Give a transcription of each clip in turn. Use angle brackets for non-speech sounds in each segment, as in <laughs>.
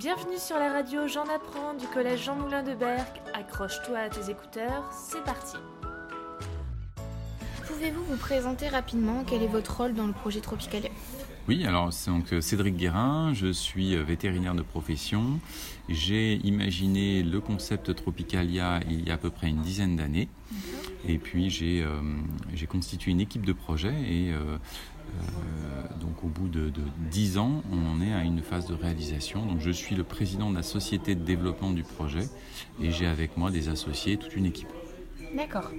Bienvenue sur la radio J'en apprends du collège Jean Moulin de Berck. Accroche-toi à tes écouteurs, c'est parti. Pouvez-vous vous présenter rapidement Quel est votre rôle dans le projet Tropicalia oui, alors c'est donc euh, Cédric Guérin, je suis euh, vétérinaire de profession. J'ai imaginé le concept Tropicalia il y a à peu près une dizaine d'années. Et puis j'ai euh, constitué une équipe de projet et donc au bout de, dix ans, on en est à une phase de réalisation. Donc je suis le président de la société de développement du projet et j'ai avec moi des associés, toute une équipe. D'accord.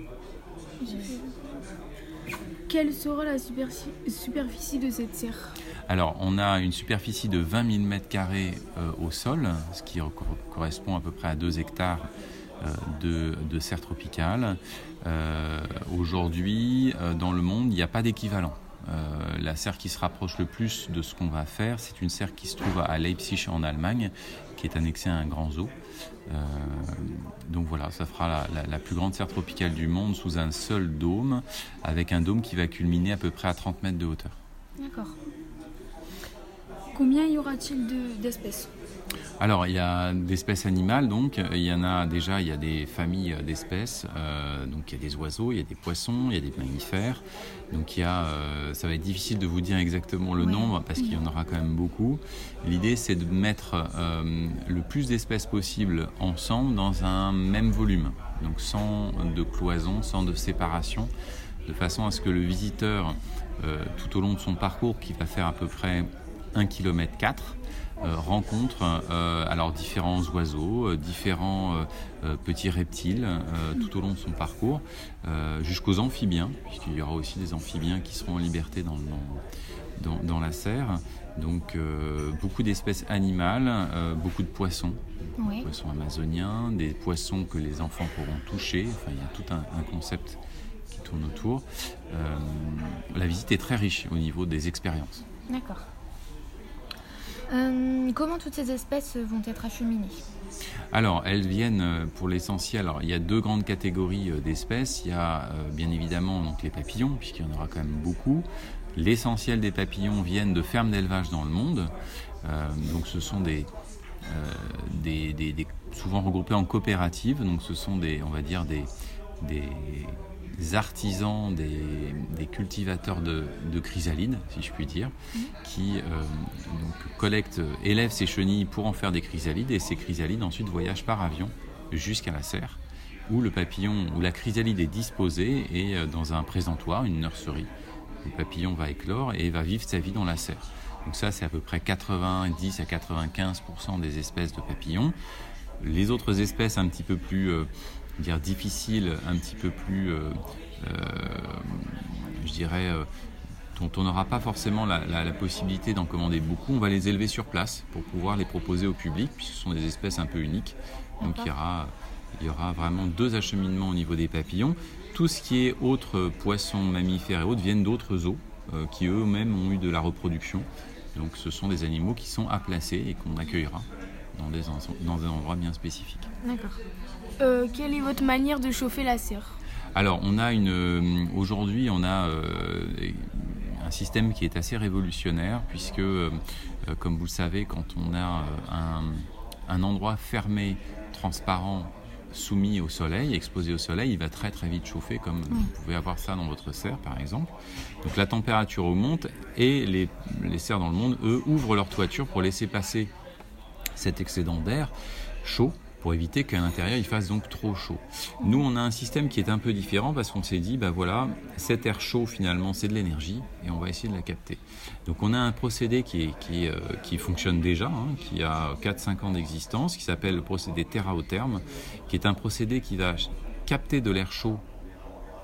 Quelle sera la superficie de cette serre? Alors, on a une superficie de 20 000 m2 au sol, ce qui correspond à peu près à 2 hectares euh, de, serre tropicale. Euh, aujourd'hui, euh, dans le monde, il n'y a pas d'équivalent. La serre qui se rapproche le plus de ce qu'on va faire, c'est une serre qui se trouve à Leipzig en Allemagne, qui est annexée à un grand zoo. Euh, donc voilà, ça fera la, plus grande serre tropicale du monde sous un seul dôme, avec un dôme qui va culminer à peu près à 30 mètres de hauteur. D'accord. Combien y aura-t-il d'espèces? Alors, il y a d'espèces animales, donc il y en a déjà, il y a des familles d'espèces, euh, donc il y a des oiseaux, il y a des poissons, il y a des mammifères. Donc il y a, euh, ça va être difficile de vous dire exactement le nombre parce qu'il y en aura quand même beaucoup. L'idée, c'est de mettre euh, le plus d'espèces possible ensemble dans un même volume, donc sans de cloison, sans de séparation, de façon à ce que le visiteur, tout au long de son parcours, qui va faire à peu près 1 km 4, euh, rencontre euh, alors différents oiseaux, euh, différents petits reptiles tout au long de son parcours, jusqu'aux amphibiens, puisqu'il y aura aussi des amphibiens qui seront en liberté dans, dans, dans, la serre. Donc beaucoup d'espèces animales, beaucoup de poissons, des poissons amazoniens, des poissons que les enfants pourront toucher. Enfin, il y a tout un, un concept qui tourne autour. la visite est très riche au niveau des expériences. D'accord. Euh, comment toutes ces espèces vont être acheminées? Alors, elles viennent euh, pour l'essentiel. Alors, il y a deux grandes catégories euh, d'espèces. Il y a bien évidemment donc les papillons, puisqu'il y en aura quand même beaucoup. L'essentiel des papillons viennent de fermes d'élevage dans le monde. donc, ce sont des, des, souvent regroupés en coopératives. Donc, ce sont des, on va dire des, des artisans, des, cultivateurs de, chrysalides, si je puis dire, qui euh, collectent, élèvent ces chenilles pour en faire des chrysalides, et ces chrysalides ensuite voyagent par avion jusqu'à la serre, où le papillon, où la chrysalide est disposée et euh, dans un présentoir, une nurserie. Le papillon va éclore et va vivre sa vie dans la serre. Donc ça, c'est à peu près 90 à 95% des espèces de papillons. Les autres espèces un petit peu plus euh, dire difficile, un petit peu plus, euh, euh, je dirais, euh, dont on n'aura pas forcément la, possibilité d'en commander beaucoup, on va les élever sur place pour pouvoir les proposer au public, puisque ce sont des espèces un peu uniques. Donc il y aura, vraiment deux acheminements au niveau des papillons. Tout ce qui est autres poissons, mammifères et autres viennent d'autres zoos qui eux-mêmes ont eu de la reproduction. Donc ce sont des animaux qui sont à placer et qu'on accueillera dans des, dans des endroits bien spécifiques. D'accord. Euh, quelle est votre manière de chauffer la serre Alors, on a une. Euh, aujourd'hui, on a euh, un système qui est assez révolutionnaire, puisque, comme vous le savez, quand on a un, endroit fermé, transparent, soumis au soleil, exposé au soleil, il va très très vite chauffer, comme vous pouvez avoir ça dans votre serre par exemple. Donc la température augmente et les, les serres dans le monde, eux, ouvrent leur toiture pour laisser passer cet excédent d'air chaud pour éviter qu'à l'intérieur il fasse donc trop chaud. Nous, on a un système qui est un peu différent parce qu'on s'est dit, bah voilà, cet air chaud finalement c'est de l'énergie et on va essayer de la capter. Donc on a un procédé qui, euh, fonctionne déjà, hein, qui a 4-5 ans d'existence, qui s'appelle le procédé terre-au-terme, qui est un procédé qui va capter de l'air chaud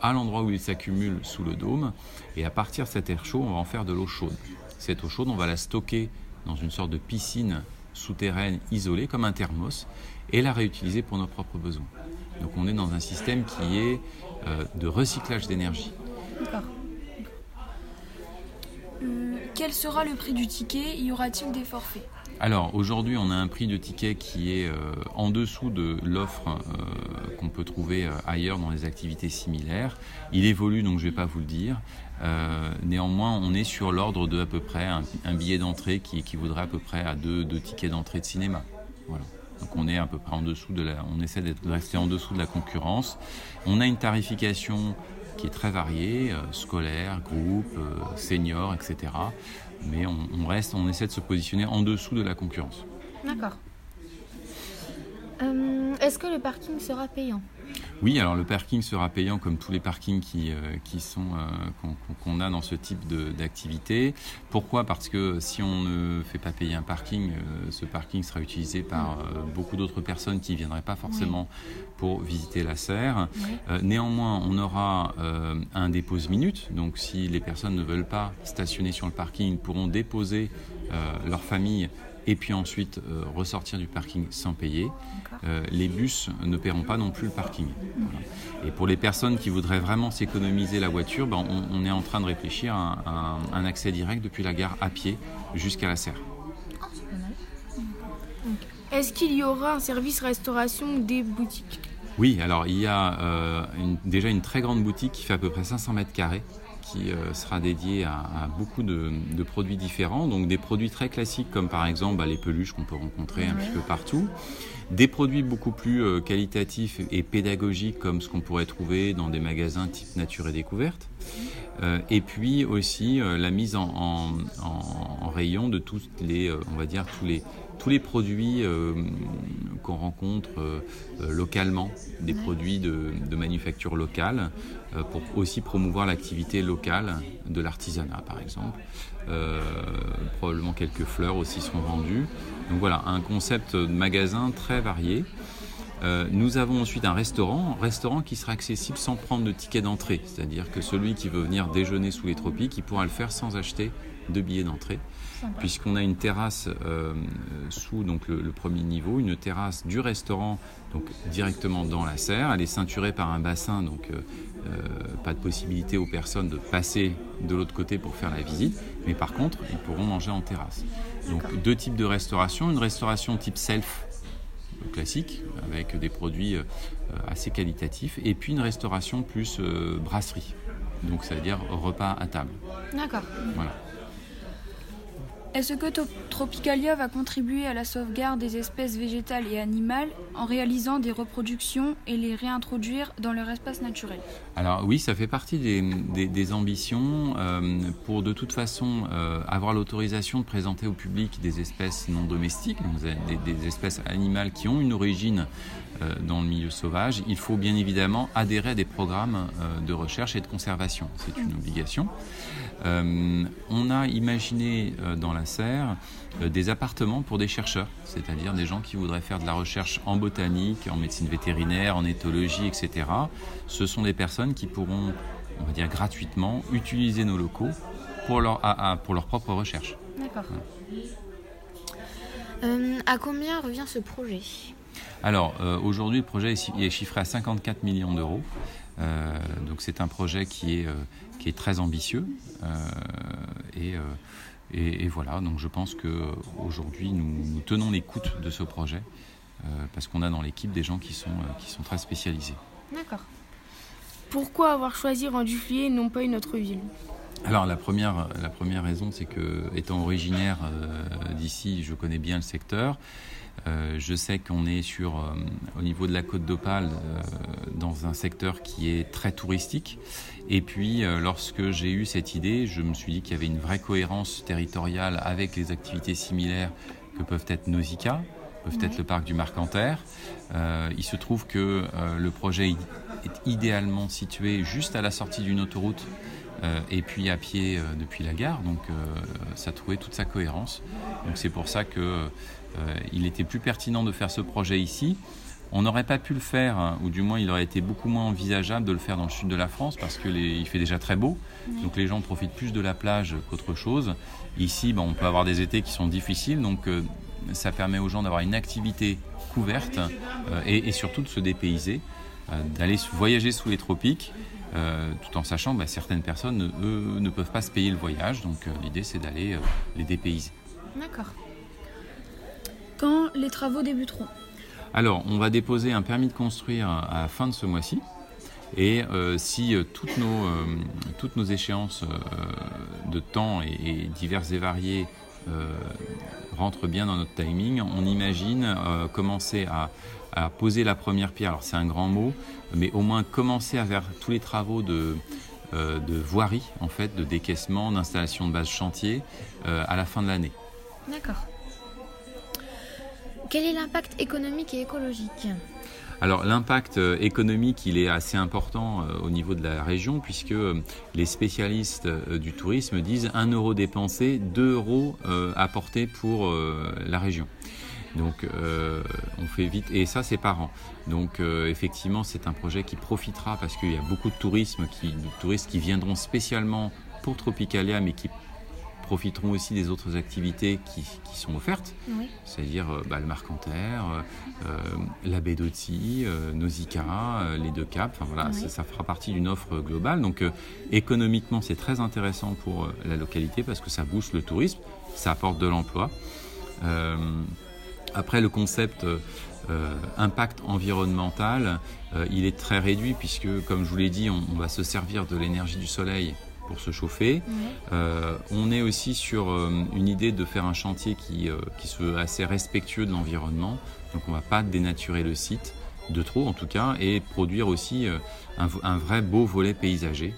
à l'endroit où il s'accumule sous le dôme et à partir de cet air chaud, on va en faire de l'eau chaude. Cette eau chaude, on va la stocker dans une sorte de piscine souterraine isolée comme un thermos et la réutiliser pour nos propres besoins. Donc on est dans un système qui est euh, de recyclage d'énergie. D'accord. Euh, quel sera le prix du ticket? Y aura-t-il des forfaits? Alors aujourd'hui, on a un prix de ticket qui est en dessous de l'offre qu'on peut trouver ailleurs dans les activités similaires. Il évolue, donc je ne vais pas vous le dire. néanmoins, on est sur l'ordre de à peu près un, billet d'entrée qui équivaudrait à peu près à deux, tickets d'entrée de cinéma. Voilà. Donc on est à peu près en dessous de la, on essaie de rester en dessous de la concurrence. On a une tarification qui est très variée, euh, scolaire, groupe, euh, senior, etc. Mais on, reste, on essaie de se positionner en dessous de la concurrence. D'accord. Euh, est-ce que le parking sera payant? Oui, alors le parking sera payant comme tous les parkings qui, euh, qui sont euh, qu'on a dans ce type d'activité. Pourquoi? Parce que si on ne fait pas payer un parking, euh, ce parking sera utilisé par beaucoup d'autres personnes qui ne viendraient pas forcément pour visiter la serre. néanmoins, on aura un dépose minute. Donc, si les personnes ne veulent pas stationner sur le parking, ils pourront déposer leur famille et puis ensuite euh, ressortir du parking sans payer. Euh, les bus ne paieront pas non plus le parking. Et pour les personnes qui voudraient vraiment s'économiser la voiture, ben, on, est en train de réfléchir à, un accès direct depuis la gare à pied jusqu'à la serre. Est-ce qu'il y aura un service restauration des boutiques? Oui, alors il y a euh, déjà une très grande boutique qui fait à peu près 500 mètres carrés qui euh, sera dédié à, beaucoup de, produits différents. Donc des produits très classiques comme par exemple bah, les peluches qu'on peut rencontrer un petit peu partout. Des produits beaucoup plus euh, qualitatifs et pédagogiques comme ce qu'on pourrait trouver dans des magasins type Nature et Découverte. Euh, et puis aussi la mise en, rayon de tous les, on va dire tous les tous les produits qu'on rencontre localement, des produits de, de manufacture locale, euh, pour aussi promouvoir l'activité locale de l'artisanat, par exemple. Euh, probablement quelques fleurs aussi seront vendues. Donc voilà, un concept de magasin très varié. Euh, nous avons ensuite un restaurant, un restaurant qui sera accessible sans prendre de ticket d'entrée, c'est-à-dire que celui qui veut venir déjeuner sous les tropiques, il pourra le faire sans acheter de billets d'entrée, puisqu'on a une terrasse sous donc le, premier niveau, une terrasse du restaurant donc directement dans la serre. Elle est ceinturée par un bassin, donc euh, pas de possibilité aux personnes de passer de l'autre côté pour faire la visite, mais par contre, ils pourront manger en terrasse. Donc deux types de restauration, une restauration type self classique avec des produits euh, assez qualitatifs et puis une restauration plus euh, brasserie. Donc ça veut dire repas à table. D'accord. Voilà. Est-ce que Tropicalia va contribuer à la sauvegarde des espèces végétales et animales en réalisant des reproductions et les réintroduire dans leur espace naturel? Alors oui, ça fait partie des, ambitions euh, pour de toute façon euh, avoir l'autorisation de présenter au public des espèces non domestiques, des, espèces animales qui ont une origine euh, dans le milieu sauvage. Il faut bien évidemment adhérer à des programmes de recherche et de conservation. C'est une obligation. On a imaginé dans la euh, des appartements pour des chercheurs, c'est-à-dire des gens qui voudraient faire de la recherche en botanique, en médecine vétérinaire, en éthologie, etc. Ce sont des personnes qui pourront, on va dire gratuitement, utiliser nos locaux pour leur, pour leur propre recherche. D'accord. à combien revient ce projet? Alors, aujourd'hui, le projet est chiffré à 54 millions d'euros. donc, c'est un projet qui est qui est très ambitieux. Euh, euh, et, et, voilà, donc je pense qu'aujourd'hui, nous, nous tenons l'écoute de ce projet euh, parce qu'on a dans l'équipe des gens qui sont, qui sont très spécialisés. D'accord. Pourquoi avoir choisi Renduflier et non pas une autre ville? Alors la première, la première raison, c'est que étant originaire d'ici, je connais bien le secteur. Euh, je sais qu'on est sur, euh, au niveau de la côte d'Opale, euh, dans un secteur qui est très touristique. Et puis, lorsque j'ai eu cette idée, je me suis dit qu'il y avait une vraie cohérence territoriale avec les activités similaires que peuvent être Nausicaa, peuvent être le parc du Marcanterre. il se trouve que le projet est idéalement situé juste à la sortie d'une autoroute et puis à pied depuis la gare. Donc ça trouvait toute sa cohérence. Donc c'est pour ça que euh, il était plus pertinent de faire ce projet ici. On n'aurait pas pu le faire, hein, ou du moins il aurait été beaucoup moins envisageable de le faire dans le sud de la France parce qu'il fait déjà très beau, donc les gens profitent plus de la plage qu'autre chose. Ici, on peut avoir des étés qui sont difficiles, donc euh, ça permet aux gens d'avoir une activité couverte euh, et, surtout de se dépayser, d'aller voyager sous les tropiques, tout en sachant que bah, certaines personnes, eux, ne peuvent pas se payer le voyage, donc l'idée c'est d'aller les dépayser. D'accord. Quand les travaux débuteront Alors, on va déposer un permis de construire à la fin de ce mois-ci. Et euh, si euh, toutes, nos, euh, toutes nos échéances de temps et, diverses et variées rentrent bien dans notre timing, on imagine commencer à, à, poser la première pierre. Alors c'est un grand mot, mais au moins commencer à faire tous les travaux de, de voirie, en fait, de décaissement, d'installation de base chantier à la fin de l'année. D'accord. Quel est l'impact économique et écologique alors l'impact euh, économique, il est assez important euh, au niveau de la région puisque euh, les spécialistes du tourisme disent 1 euro dépensé, 2 euros apportés pour la région. Donc on fait vite et ça c'est par an. Donc effectivement c'est un projet qui profitera parce qu'il y a beaucoup de tourisme qui, de touristes qui viendront spécialement pour Tropicalia mais qui profiteront aussi des autres activités qui, sont offertes, c'est-à-dire euh, bah, le Marcanterre, euh, euh, la baie d'Oti, Nausicaa, les deux caps. voilà, ça, fera partie d'une offre globale. Donc économiquement, c'est très intéressant pour la localité parce que ça booste le tourisme, ça apporte de l'emploi. après, le concept impact environnemental, il est très réduit puisque, comme je vous l'ai dit, on va se servir de l'énergie du soleil pour se chauffer. Euh, on est aussi sur euh, une idée de faire un chantier qui, euh, qui soit assez respectueux de l'environnement. Donc on ne va pas dénaturer le site, de trop en tout cas, et produire aussi un, vrai beau volet paysager.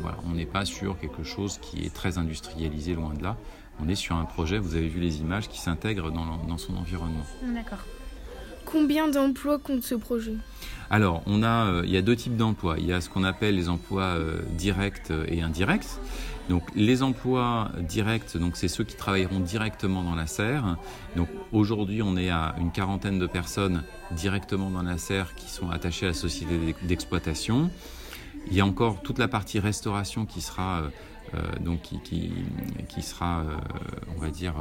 voilà, on n'est pas sur quelque chose qui est très industrialisé, loin de là. On est sur un projet, vous avez vu les images, qui s'intègre dans, dans son environnement. D'accord. Combien d'emplois compte ce projet? Alors, on a, euh, il y a deux types d'emplois. Il y a ce qu'on appelle les emplois euh, directs et indirects. Donc, les emplois directs, donc c'est ceux qui travailleront directement dans la serre. Donc, aujourd'hui, on est à une quarantaine de personnes directement dans la serre qui sont attachées à la société d'exploitation. Il y a encore toute la partie restauration qui sera euh, donc qui, qui, sera, on va dire,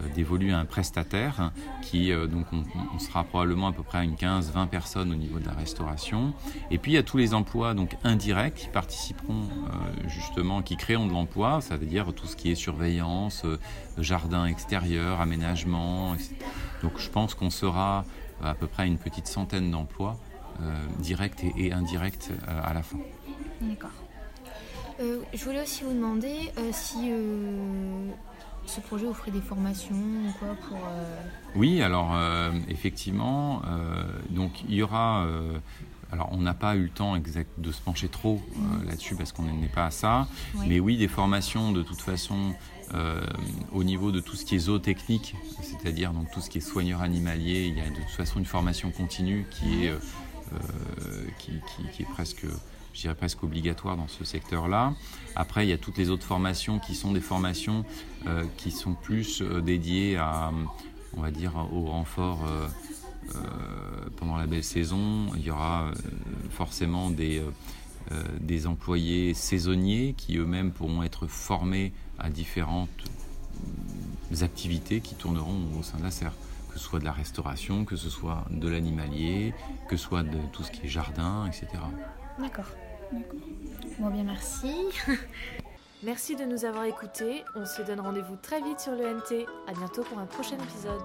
euh, dévolu à un prestataire qui euh, donc on, sera probablement à peu près à une 15-20 personnes au niveau de la restauration. Et puis il y a tous les emplois donc indirects qui participeront euh, justement qui créeront de l'emploi. Ça veut dire tout ce qui est surveillance jardin extérieur aménagement etc. donc je pense qu'on sera à peu près à une petite centaine d'emplois directs et, indirects à la fin. D'accord. Je voulais aussi vous demander si ce projet offrait des formations ou quoi pour euh, Oui, alors euh, effectivement, euh, donc il y aura. alors on n'a pas eu le temps exact de se pencher trop mm. là-dessus parce qu'on n'est pas à ça, mais oui, des formations de toute façon au niveau de tout ce qui est zootechnique, c'est-à-dire donc tout ce qui est soigneur animalier, il y a de toute façon une formation continue qui est qui, est presque je dirais presque obligatoire dans ce secteur-là. Après, il y a toutes les autres formations qui sont des formations euh, qui sont plus euh, dédiées à, on va dire, au renfort euh, pendant la belle saison. Il y aura forcément des, des employés saisonniers qui eux-mêmes pourront être formés à différentes activités qui tourneront au sein de la serre que ce soit de la restauration, que ce soit de l'animalier, que ce soit de tout ce qui est jardin, etc. D'accord. Bon, bien, merci. <laughs> merci de nous avoir écoutés. On se donne rendez-vous très vite sur le NT. À bientôt pour un prochain épisode.